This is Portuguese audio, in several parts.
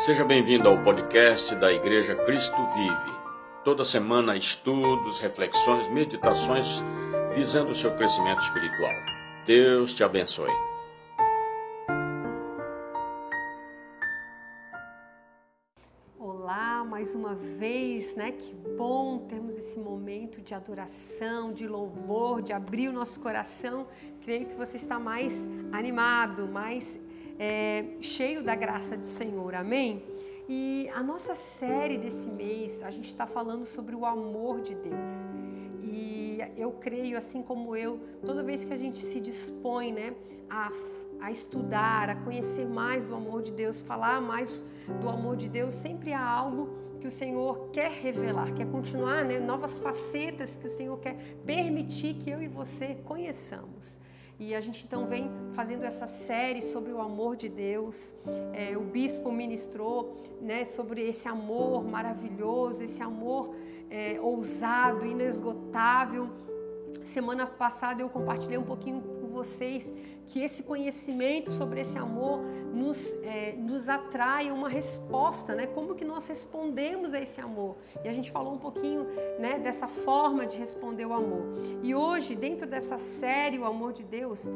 Seja bem-vindo ao podcast da Igreja Cristo Vive. Toda semana, estudos, reflexões, meditações visando o seu crescimento espiritual. Deus te abençoe. Olá, mais uma vez, né? Que bom termos esse momento de adoração, de louvor, de abrir o nosso coração. Creio que você está mais animado, mais é, cheio da graça do Senhor, amém? E a nossa série desse mês, a gente está falando sobre o amor de Deus. E eu creio, assim como eu, toda vez que a gente se dispõe né, a, a estudar, a conhecer mais do amor de Deus, falar mais do amor de Deus, sempre há algo que o Senhor quer revelar, quer continuar, né, novas facetas que o Senhor quer permitir que eu e você conheçamos. E a gente então vem fazendo essa série sobre o amor de Deus. É, o bispo ministrou né, sobre esse amor maravilhoso, esse amor é, ousado, inesgotável. Semana passada eu compartilhei um pouquinho vocês que esse conhecimento sobre esse amor nos, é, nos atrai uma resposta, né? Como que nós respondemos a esse amor? E a gente falou um pouquinho né, dessa forma de responder o amor. E hoje, dentro dessa série, O Amor de Deus,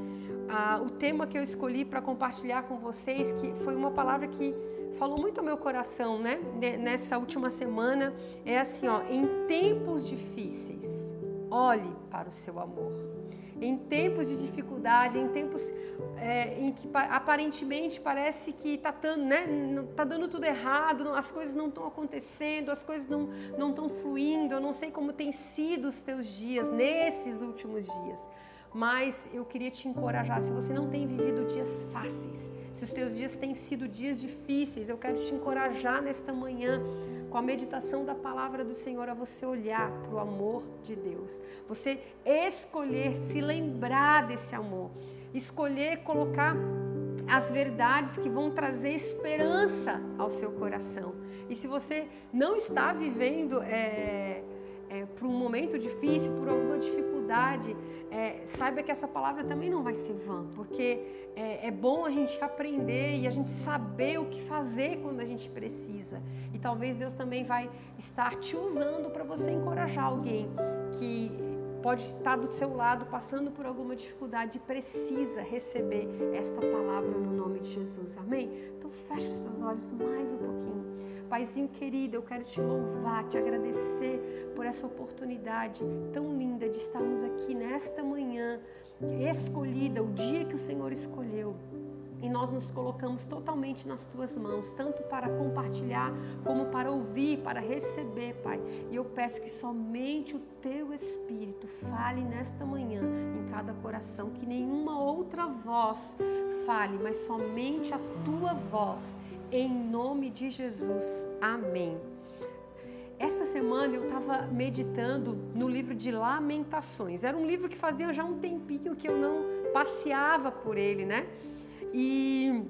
o tema que eu escolhi para compartilhar com vocês, que foi uma palavra que falou muito ao meu coração, né? Nessa última semana, é assim, ó, em tempos difíceis, olhe para o seu amor em tempos de dificuldade, em tempos é, em que aparentemente parece que está né, tá dando tudo errado, as coisas não estão acontecendo, as coisas não estão fluindo, eu não sei como tem sido os teus dias nesses últimos dias. Mas eu queria te encorajar, se você não tem vivido dias fáceis, se os teus dias têm sido dias difíceis, eu quero te encorajar nesta manhã com a meditação da palavra do Senhor, a você olhar para o amor de Deus. Você escolher se lembrar desse amor. Escolher colocar as verdades que vão trazer esperança ao seu coração. E se você não está vivendo é, é, por um momento difícil, por alguma dificuldade, é, saiba que essa palavra também não vai ser vã, porque é, é, bom a gente aprender e a gente saber o que fazer quando a gente precisa. E talvez Deus também vai estar te usando para você encorajar alguém que pode estar do seu lado passando por alguma dificuldade e precisa receber esta palavra no nome de Jesus. Amém? Então feche os seus olhos mais um pouquinho. Paizinho querido, eu quero te louvar, te agradecer por essa oportunidade tão linda de estarmos aqui nesta manhã, escolhida, o dia que o Senhor escolheu. E nós nos colocamos totalmente nas tuas mãos, tanto para compartilhar, como para ouvir, para receber, Pai. E eu peço que somente o teu Espírito fale nesta manhã em cada coração, que nenhuma outra voz fale, mas somente a tua voz em nome de Jesus. Amém. Essa semana eu estava meditando no livro de Lamentações. Era um livro que fazia já um tempinho que eu não passeava por ele, né? E,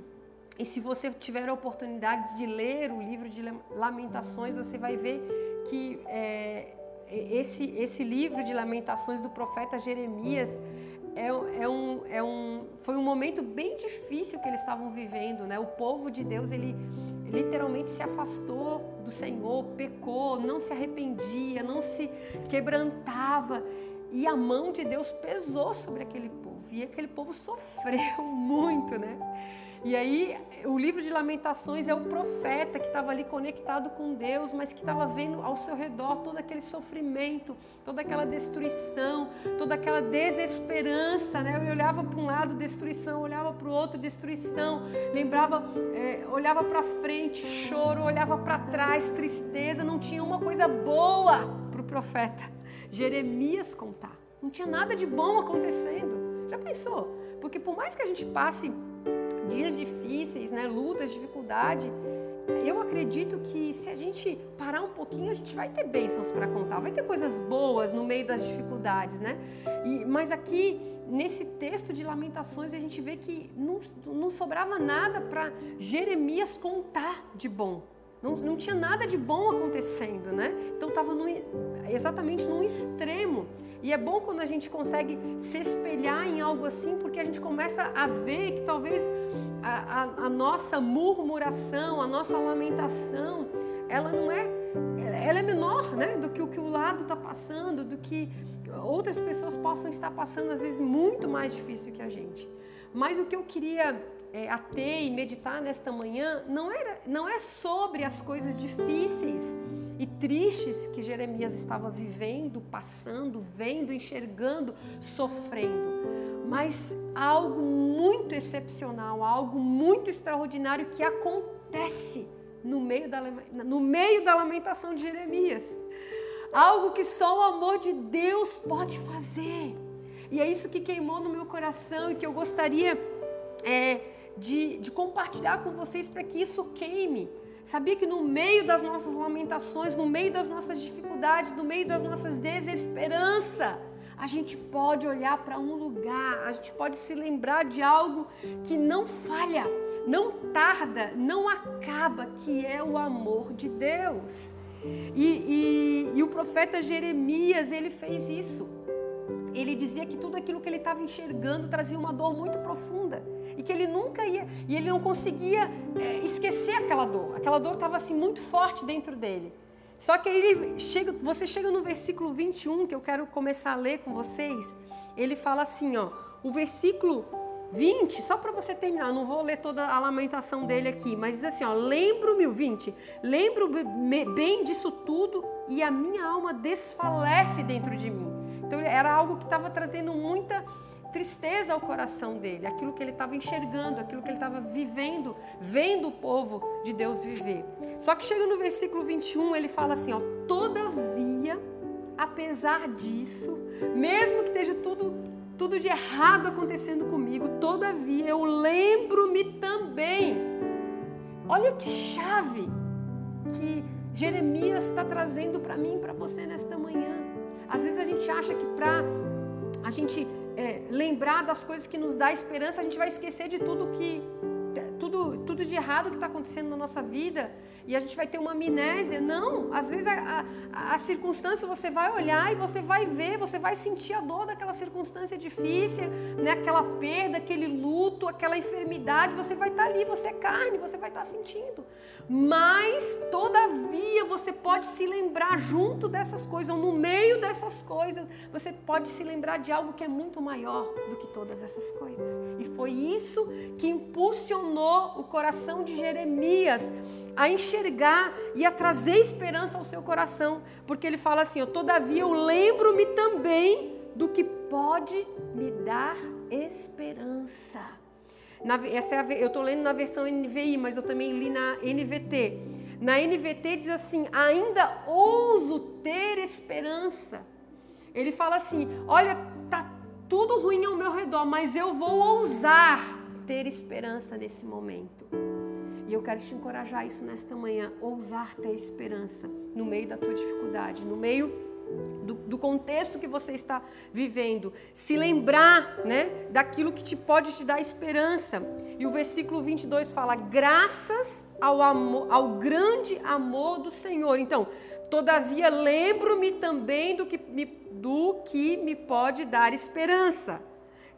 e se você tiver a oportunidade de ler o livro de Lamentações, você vai ver que é, esse, esse livro de Lamentações do profeta Jeremias é, é, um, é um, foi um momento bem difícil que eles estavam vivendo, né? O povo de Deus, ele literalmente se afastou do Senhor, pecou, não se arrependia, não se quebrantava. E a mão de Deus pesou sobre aquele povo. E aquele povo sofreu muito, né? E aí, o livro de Lamentações é o profeta que estava ali conectado com Deus, mas que estava vendo ao seu redor todo aquele sofrimento, toda aquela destruição, toda aquela desesperança, né? Eu olhava para um lado, destruição, olhava para o outro, destruição, lembrava, é, olhava para frente, choro, olhava para trás, tristeza, não tinha uma coisa boa para o profeta Jeremias contar. Não tinha nada de bom acontecendo. Já pensou? Porque por mais que a gente passe dias difíceis, né, lutas, dificuldade, eu acredito que se a gente parar um pouquinho, a gente vai ter bênçãos para contar, vai ter coisas boas no meio das dificuldades, né? E, mas aqui, nesse texto de Lamentações, a gente vê que não, não sobrava nada para Jeremias contar de bom. Não, não tinha nada de bom acontecendo, né? Então estava exatamente num extremo. E é bom quando a gente consegue se espelhar em algo assim, porque a gente começa a ver que talvez a, a, a nossa murmuração, a nossa lamentação, ela não é, ela é menor, né, do que o que o lado está passando, do que outras pessoas possam estar passando, às vezes muito mais difícil que a gente. Mas o que eu queria é, ater e meditar nesta manhã não, era, não é sobre as coisas difíceis e tristes que Jeremias estava vivendo, passando, vendo, enxergando, sofrendo, mas algo muito excepcional, algo muito extraordinário que acontece no meio da, no meio da lamentação de Jeremias. Algo que só o amor de Deus pode fazer. E é isso que queimou no meu coração e que eu gostaria é, de, de compartilhar com vocês para que isso queime. Sabia que no meio das nossas lamentações, no meio das nossas dificuldades, no meio das nossas desesperanças, a gente pode olhar para um lugar, a gente pode se lembrar de algo que não falha, não tarda, não acaba, que é o amor de Deus. E, e, e o profeta Jeremias, ele fez isso ele dizia que tudo aquilo que ele estava enxergando trazia uma dor muito profunda e que ele nunca ia e ele não conseguia é, esquecer aquela dor. Aquela dor estava assim muito forte dentro dele. Só que ele chega, você chega no versículo 21 que eu quero começar a ler com vocês. Ele fala assim, ó, o versículo 20, só para você terminar, não vou ler toda a lamentação dele aqui, mas diz assim, ó, lembro-me o 20, lembro bem disso tudo e a minha alma desfalece dentro de mim. Então era algo que estava trazendo muita tristeza ao coração dele, aquilo que ele estava enxergando, aquilo que ele estava vivendo, vendo o povo de Deus viver. Só que chega no versículo 21, ele fala assim, ó, todavia, apesar disso, mesmo que esteja tudo tudo de errado acontecendo comigo, todavia eu lembro-me também. Olha que chave que Jeremias está trazendo para mim para você nesta manhã. Às vezes a gente acha que para a gente é, lembrar das coisas que nos dá esperança, a gente vai esquecer de tudo que tudo, tudo de errado que está acontecendo na nossa vida e a gente vai ter uma amnésia. Não, às vezes a, a, a, circunstância você vai olhar e você vai ver, você vai sentir a dor daquela circunstância difícil, né? aquela perda, aquele luto, aquela enfermidade. Você vai estar tá ali, você é carne, você vai estar tá sentindo. Mas, todavia, você pode se lembrar junto dessas coisas, ou no meio dessas coisas, você pode se lembrar de algo que é muito maior do que todas essas coisas. E foi isso que impulsionou o coração de Jeremias a enxergar e a trazer esperança ao seu coração, porque ele fala assim: Todavia eu lembro-me também do que pode me dar esperança. Na, essa é a, eu estou lendo na versão NVI, mas eu também li na NVT. Na NVT diz assim: ainda ouso ter esperança. Ele fala assim: olha, tá tudo ruim ao meu redor, mas eu vou ousar ter esperança nesse momento. E eu quero te encorajar isso nesta manhã, ousar ter esperança no meio da tua dificuldade, no meio do, do, contexto que você está vivendo, se lembrar né, daquilo que te pode te dar esperança. E o versículo 22 fala: graças ao, amor, ao grande amor do Senhor. Então, todavia, lembro-me também do que, me, do que me pode dar esperança.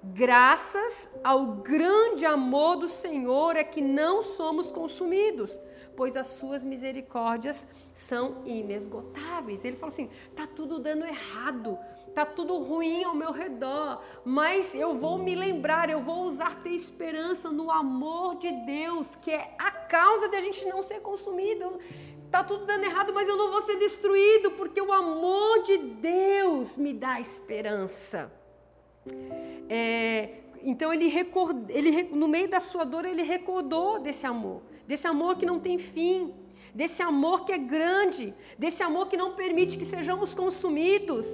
Graças ao grande amor do Senhor é que não somos consumidos pois as suas misericórdias são inesgotáveis. Ele falou assim: tá tudo dando errado, tá tudo ruim ao meu redor, mas eu vou me lembrar, eu vou usar ter esperança no amor de Deus, que é a causa de a gente não ser consumido. Tá tudo dando errado, mas eu não vou ser destruído, porque o amor de Deus me dá esperança. É, então ele, ele no meio da sua dor ele recordou desse amor desse amor que não tem fim, desse amor que é grande, desse amor que não permite que sejamos consumidos,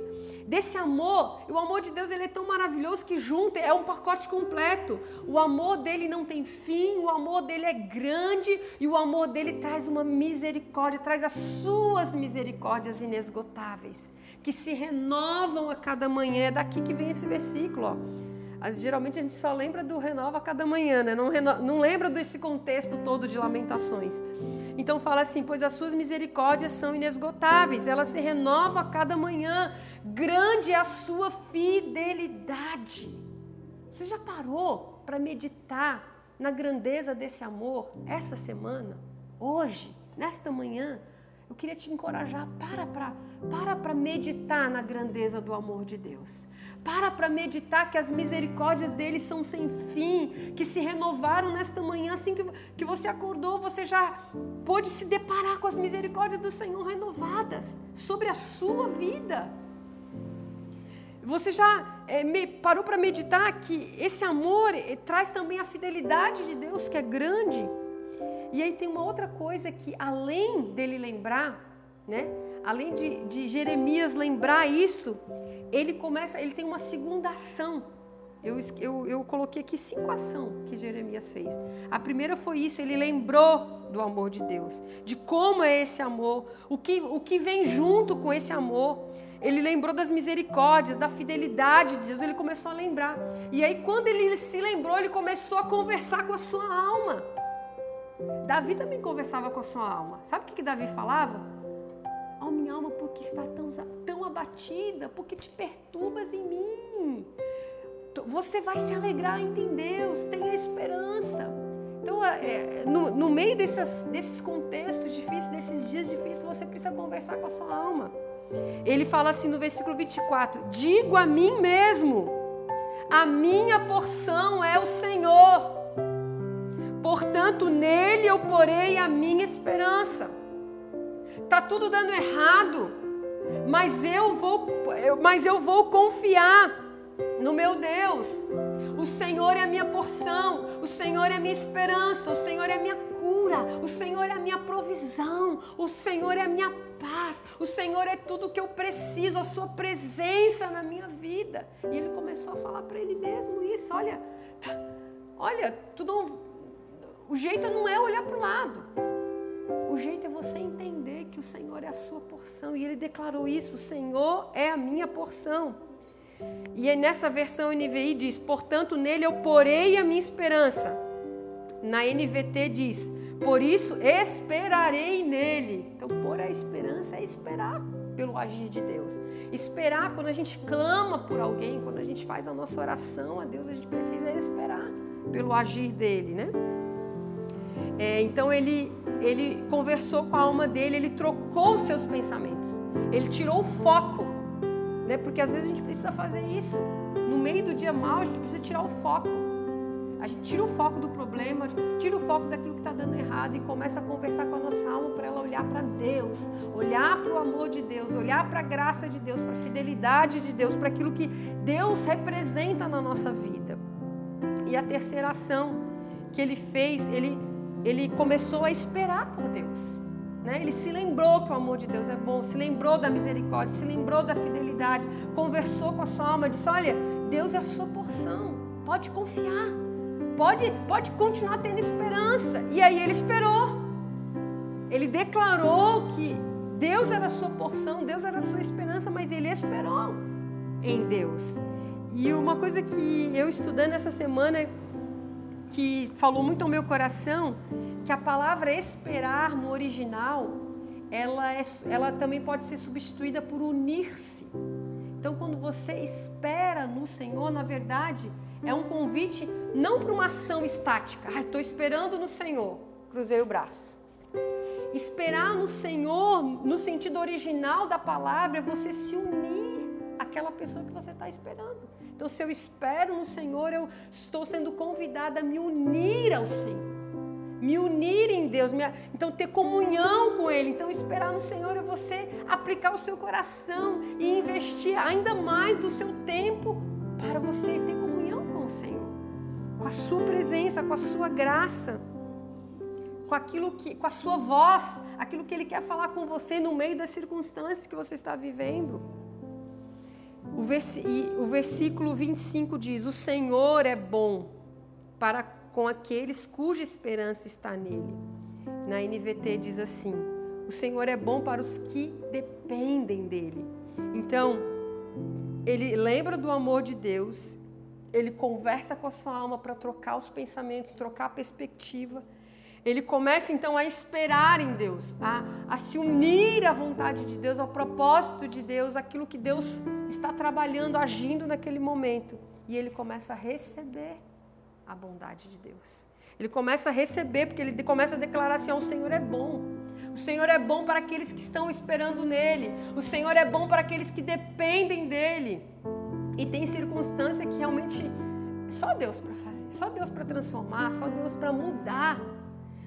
desse amor. O amor de Deus ele é tão maravilhoso que junto é um pacote completo. O amor dele não tem fim, o amor dele é grande e o amor dele traz uma misericórdia, traz as suas misericórdias inesgotáveis, que se renovam a cada manhã. É daqui que vem esse versículo, ó. Geralmente a gente só lembra do renova cada manhã, né? não, não lembra desse contexto todo de lamentações. Então fala assim: pois as suas misericórdias são inesgotáveis, elas se renovam a cada manhã, grande é a sua fidelidade. Você já parou para meditar na grandeza desse amor essa semana, hoje, nesta manhã, eu queria te encorajar, para para para para meditar na grandeza do amor de Deus. Para para meditar que as misericórdias dele são sem fim, que se renovaram nesta manhã, assim que, que você acordou, você já pôde se deparar com as misericórdias do Senhor renovadas sobre a sua vida. Você já é, me, parou para meditar que esse amor é, traz também a fidelidade de Deus, que é grande. E aí tem uma outra coisa que, além dele lembrar, né? Além de, de Jeremias lembrar isso, ele começa, ele tem uma segunda ação. Eu, eu, eu coloquei aqui cinco ações que Jeremias fez. A primeira foi isso, ele lembrou do amor de Deus, de como é esse amor, o que, o que vem junto com esse amor. Ele lembrou das misericórdias, da fidelidade de Deus, ele começou a lembrar. E aí, quando ele se lembrou, ele começou a conversar com a sua alma. Davi também conversava com a sua alma. Sabe o que, que Davi falava? Ó oh, minha alma, por que está tão, tão abatida? Por que te perturbas em mim? Você vai se alegrar ainda em Deus, tenha esperança. Então, é, no, meio desses contextos difíceis, desses dias difíceis, você precisa conversar com a sua alma. Ele fala assim no versículo 24: Digo a mim mesmo, a minha porção é o Senhor Portanto, nele eu porei a minha esperança. Tá tudo dando errado, mas eu vou, mas eu vou confiar no meu Deus. O Senhor é a minha porção, o Senhor é a minha esperança, o Senhor é a minha cura, o Senhor é a minha provisão, o Senhor é a minha paz, o Senhor é tudo que eu preciso, a sua presença na minha vida. E ele começou a falar para ele mesmo isso, olha, tá, olha, tu não o jeito não é olhar para o lado. O jeito é você entender que o Senhor é a sua porção. E ele declarou isso: o Senhor é a minha porção. E aí nessa versão NVI diz: portanto, nele eu porei a minha esperança. Na NVT diz: por isso esperarei nele. Então, pôr a esperança é esperar pelo agir de Deus. Esperar quando a gente clama por alguém, quando a gente faz a nossa oração a Deus, a gente precisa esperar pelo agir dele, né? É, então ele, ele conversou com a alma dele, ele trocou os seus pensamentos, ele tirou o foco, né? Porque às vezes a gente precisa fazer isso. No meio do dia mal, a gente precisa tirar o foco. A gente tira o foco do problema, tira o foco daquilo que está dando errado e começa a conversar com a nossa alma para ela olhar para Deus, olhar para o amor de Deus, olhar para a graça de Deus, para a fidelidade de Deus, para aquilo que Deus representa na nossa vida. E a terceira ação que ele fez, ele ele começou a esperar por Deus. Né? Ele se lembrou que o amor de Deus é bom, se lembrou da misericórdia, se lembrou da fidelidade, conversou com a sua alma, disse: Olha, Deus é a sua porção, pode confiar, pode, pode continuar tendo esperança. E aí ele esperou. Ele declarou que Deus era a sua porção, Deus era a sua esperança, mas ele esperou em Deus. E uma coisa que eu estudando essa semana que falou muito ao meu coração, que a palavra esperar no original, ela, é, ela também pode ser substituída por unir-se. Então, quando você espera no Senhor, na verdade, é um convite não para uma ação estática. Ah, estou esperando no Senhor. Cruzei o braço. Esperar no Senhor, no sentido original da palavra, é você se unir àquela pessoa que você está esperando. Então, se eu espero no Senhor, eu estou sendo convidada a me unir ao Senhor. Me unir em Deus, me... então ter comunhão com Ele. Então, esperar no Senhor é você aplicar o seu coração e investir ainda mais do seu tempo para você ter comunhão com o Senhor, com a Sua presença, com a Sua graça com aquilo que, com a sua voz, aquilo que ele quer falar com você no meio das circunstâncias que você está vivendo. O, vers, o versículo 25 diz: O Senhor é bom para com aqueles cuja esperança está nele. Na NVT diz assim: O Senhor é bom para os que dependem dele. Então, ele lembra do amor de Deus, ele conversa com a sua alma para trocar os pensamentos, trocar a perspectiva ele começa então a esperar em Deus, a, a se unir à vontade de Deus, ao propósito de Deus, aquilo que Deus está trabalhando, agindo naquele momento. E ele começa a receber a bondade de Deus. Ele começa a receber, porque ele começa a declarar assim: o Senhor é bom. O Senhor é bom para aqueles que estão esperando nele. O Senhor é bom para aqueles que dependem dele. E tem circunstância que realmente só Deus para fazer, só Deus para transformar, só Deus para mudar.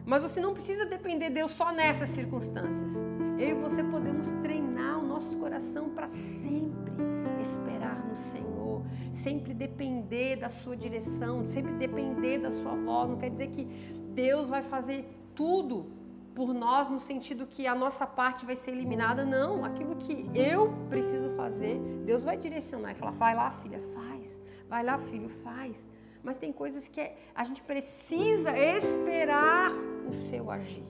Mas você não precisa depender de Deus só nessas circunstâncias. Eu e você podemos treinar o nosso coração para sempre esperar no Senhor, sempre depender da sua direção, sempre depender da sua voz. Não quer dizer que Deus vai fazer tudo por nós no sentido que a nossa parte vai ser eliminada, não. Aquilo que eu preciso fazer, Deus vai direcionar e falar: vai lá, filha, faz. Vai lá, filho, faz. Mas tem coisas que a gente precisa esperar o seu agir.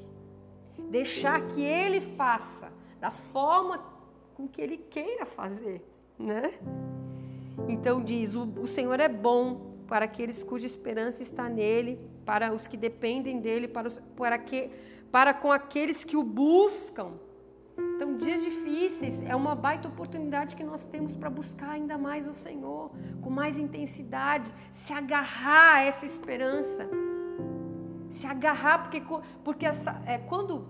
Deixar que ele faça da forma com que ele queira fazer, né? Então diz: o, o Senhor é bom para aqueles cuja esperança está nele, para os que dependem dele, para, os, para que para com aqueles que o buscam. Então, dias difíceis é uma baita oportunidade que nós temos para buscar ainda mais o Senhor, com mais intensidade, se agarrar a essa esperança. Se agarrar, porque, porque essa, é, quando.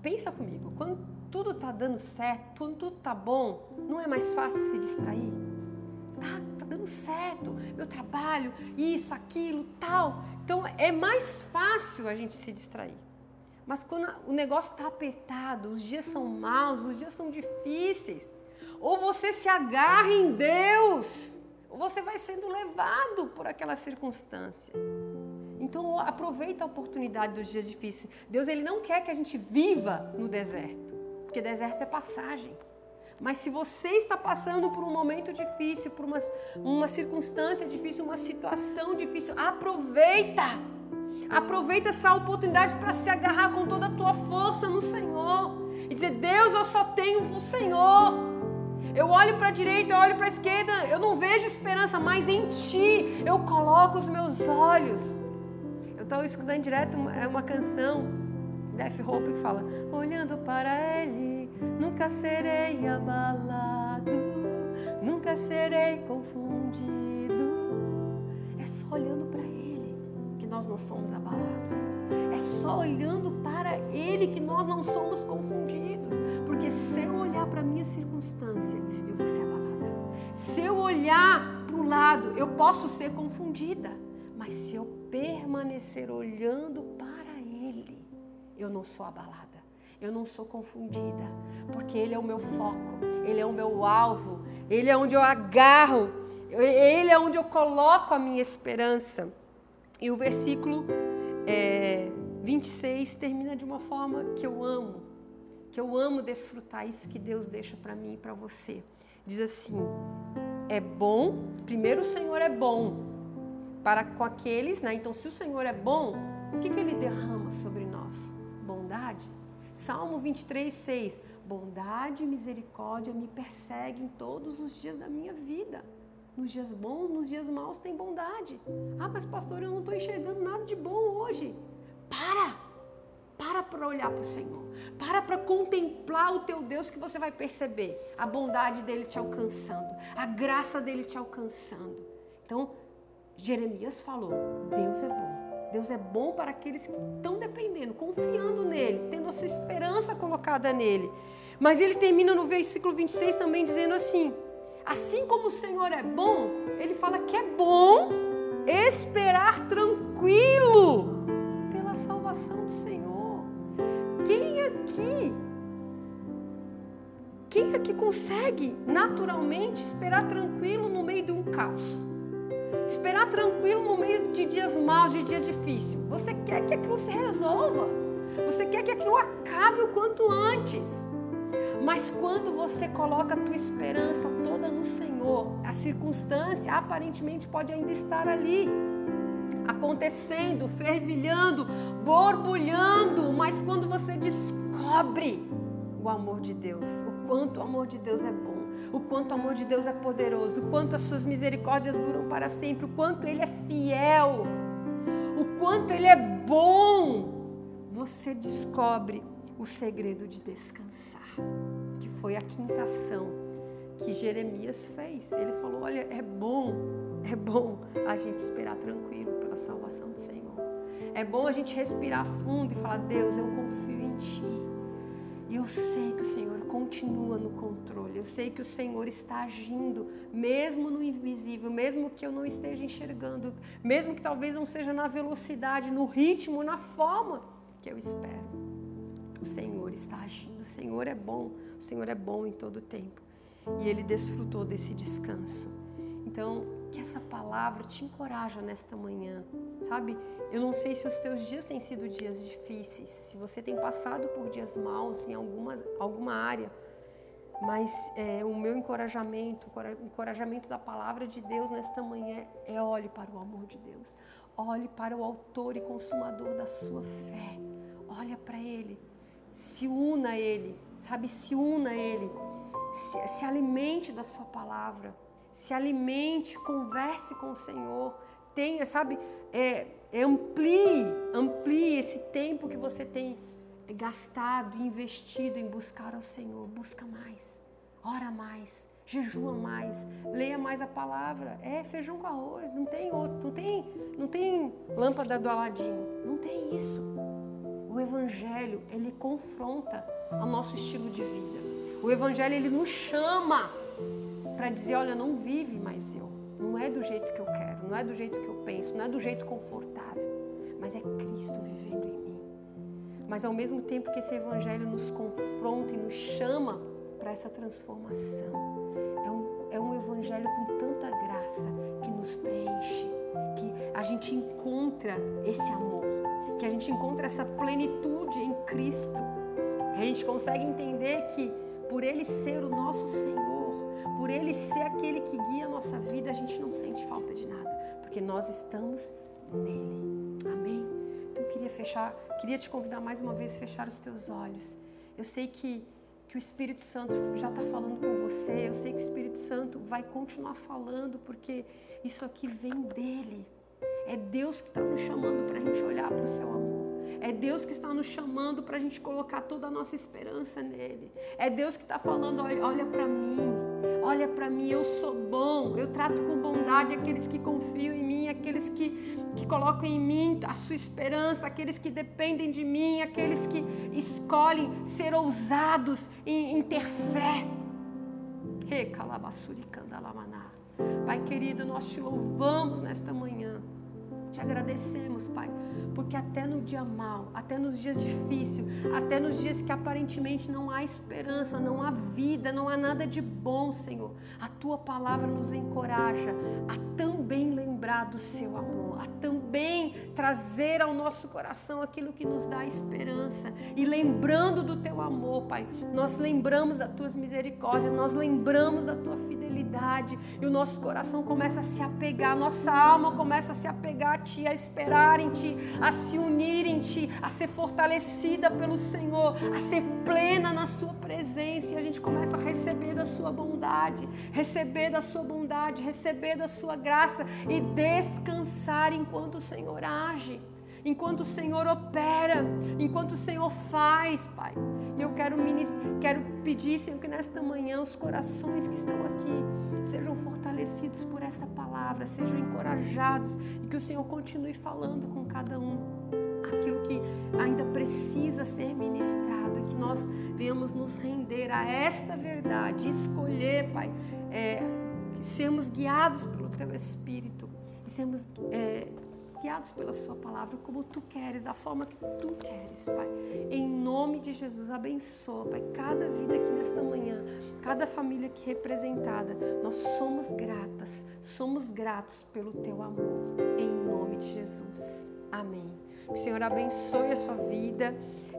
Pensa comigo, quando tudo está dando certo, quando tudo está bom, não é mais fácil se distrair? Tá, tá dando certo, meu trabalho, isso, aquilo, tal. Então é mais fácil a gente se distrair. Mas quando o negócio está apertado, os dias são maus, os dias são difíceis, ou você se agarra em Deus, ou você vai sendo levado por aquela circunstância. Então aproveita a oportunidade dos dias difíceis. Deus ele não quer que a gente viva no deserto, porque deserto é passagem. Mas se você está passando por um momento difícil, por uma, uma circunstância difícil, uma situação difícil, aproveita Aproveita essa oportunidade para se agarrar com toda a tua força no Senhor e dizer: Deus, eu só tenho o Senhor. Eu olho para a direita, eu olho para a esquerda, eu não vejo esperança, mas em Ti eu coloco os meus olhos. Eu estava escutando direto uma, é uma canção, Def Hope, que fala: Olhando para Ele, nunca serei abalado, nunca serei confundido. É só olhando nós não somos abalados. É só olhando para Ele que nós não somos confundidos. Porque se eu olhar para a minha circunstância, eu vou ser abalada. Se eu olhar para o lado, eu posso ser confundida. Mas se eu permanecer olhando para Ele, eu não sou abalada. Eu não sou confundida, porque Ele é o meu foco, Ele é o meu alvo, Ele é onde eu agarro, Ele é onde eu coloco a minha esperança. E o versículo é, 26 termina de uma forma que eu amo, que eu amo desfrutar isso que Deus deixa para mim e para você. Diz assim: é bom, primeiro o Senhor é bom para com aqueles, né? Então, se o Senhor é bom, o que, que ele derrama sobre nós? Bondade. Salmo 23, 6. Bondade e misericórdia me perseguem todos os dias da minha vida. Nos dias bons, nos dias maus tem bondade. Ah, mas pastor, eu não estou enxergando nada de bom hoje. Para! Para para olhar para o Senhor. Para para contemplar o teu Deus que você vai perceber a bondade dele te alcançando, a graça dele te alcançando. Então, Jeremias falou: Deus é bom. Deus é bom para aqueles que estão dependendo, confiando nele, tendo a sua esperança colocada nele. Mas ele termina no versículo 26 também dizendo assim: Assim como o Senhor é bom, ele fala que é bom esperar tranquilo pela salvação do Senhor. Quem aqui quem aqui consegue naturalmente esperar tranquilo no meio de um caos? Esperar tranquilo no meio de dias maus, de dia difícil. Você quer que aquilo se resolva. Você quer que aquilo acabe o quanto antes. Mas quando você coloca a tua esperança toda no Senhor, a circunstância aparentemente pode ainda estar ali, acontecendo, fervilhando, borbulhando, mas quando você descobre o amor de Deus, o quanto o amor de Deus é bom, o quanto o amor de Deus é poderoso, o quanto as suas misericórdias duram para sempre, o quanto ele é fiel, o quanto ele é bom, você descobre o segredo de descansar que foi a quintação que Jeremias fez. Ele falou: Olha, é bom, é bom a gente esperar tranquilo pela salvação do Senhor. É bom a gente respirar fundo e falar: Deus, eu confio em Ti. E eu sei que o Senhor continua no controle. Eu sei que o Senhor está agindo, mesmo no invisível, mesmo que eu não esteja enxergando, mesmo que talvez não seja na velocidade, no ritmo, na forma que eu espero. O Senhor está agindo. O Senhor é bom. O Senhor é bom em todo tempo. E ele desfrutou desse descanso. Então, que essa palavra te encoraja nesta manhã, sabe? Eu não sei se os teus dias têm sido dias difíceis, se você tem passado por dias maus em alguma, alguma área, mas é, o meu encorajamento, o encorajamento da palavra de Deus nesta manhã é olhe para o amor de Deus, olhe para o autor e consumador da sua fé, olha para Ele, se una a Ele, sabe? Se una a Ele, se, se alimente da sua palavra. Se alimente, converse com o Senhor, tenha, sabe, é, é, amplie, amplie esse tempo que você tem gastado, investido em buscar ao Senhor. Busca mais, ora mais, jejua mais, leia mais a palavra. É feijão com arroz, não tem outro, não tem, não tem lâmpada do Aladim, não tem isso. Evangelho ele confronta o nosso estilo de vida. O Evangelho ele nos chama para dizer: olha, não vive mais eu. Não é do jeito que eu quero, não é do jeito que eu penso, não é do jeito confortável, mas é Cristo vivendo em mim. Mas ao mesmo tempo que esse Evangelho nos confronta e nos chama para essa transformação, é um, é um Evangelho com tanta graça que nos preenche, que a gente encontra esse amor, que a gente encontra essa plenitude em Cristo, a gente consegue entender que por Ele ser o nosso Senhor, por Ele ser aquele que guia a nossa vida, a gente não sente falta de nada, porque nós estamos nele. Amém? Então eu queria fechar, queria te convidar mais uma vez a fechar os teus olhos. Eu sei que, que o Espírito Santo já está falando com você, eu sei que o Espírito Santo vai continuar falando, porque isso aqui vem dele. É Deus que está nos chamando para a gente olhar para o seu amor. É Deus que está nos chamando para a gente colocar toda a nossa esperança nele. É Deus que está falando: olha, olha para mim, olha para mim, eu sou bom, eu trato com bondade aqueles que confiam em mim, aqueles que, que colocam em mim a sua esperança, aqueles que dependem de mim, aqueles que escolhem ser ousados em, em ter fé. Pai querido, nós te louvamos nesta manhã. Te agradecemos, Pai, porque até no dia mal, até nos dias difíceis, até nos dias que aparentemente não há esperança, não há vida, não há nada de bom, Senhor, a tua palavra nos encoraja a também lembrar do seu amor, a também trazer ao nosso coração aquilo que nos dá esperança. E lembrando do teu amor, Pai, nós lembramos das tuas misericórdias, nós lembramos da tua fidelidade e o nosso coração começa a se apegar, nossa alma começa a se apegar a Ti, a esperar em Ti, a se unir em Ti, a ser fortalecida pelo Senhor, a ser plena na Sua presença e a gente começa a receber da Sua bondade, receber da Sua bondade, receber da Sua graça e descansar enquanto o Senhor age enquanto o Senhor opera, enquanto o Senhor faz, Pai. E eu quero, quero pedir, Senhor, que nesta manhã os corações que estão aqui sejam fortalecidos por essa palavra, sejam encorajados e que o Senhor continue falando com cada um aquilo que ainda precisa ser ministrado e que nós venhamos nos render a esta verdade, escolher, Pai, é, sermos guiados pelo Teu Espírito e sermos é, guiados pela Sua palavra, como Tu queres, da forma que Tu queres, Pai. Em nome de Jesus, abençoa, Pai, cada vida aqui nesta manhã, cada família aqui representada. Nós somos gratas, somos gratos pelo Teu amor. Em nome de Jesus. Amém. Que o Senhor abençoe a sua vida.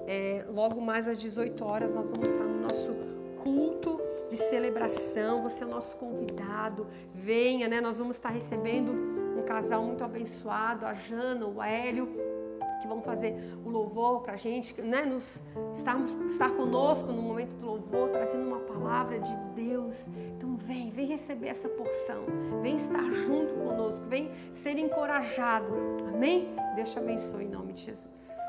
É, logo mais às 18 horas, nós vamos estar no nosso culto de celebração. Você é o nosso convidado. Venha, né? Nós vamos estar recebendo casal muito abençoado, a Jana, o Hélio, que vão fazer o louvor para a gente, né? Nos, estarmos, estar conosco no momento do louvor, trazendo uma palavra de Deus. Então vem, vem receber essa porção, vem estar junto conosco, vem ser encorajado. Amém? Deus te abençoe em nome de Jesus.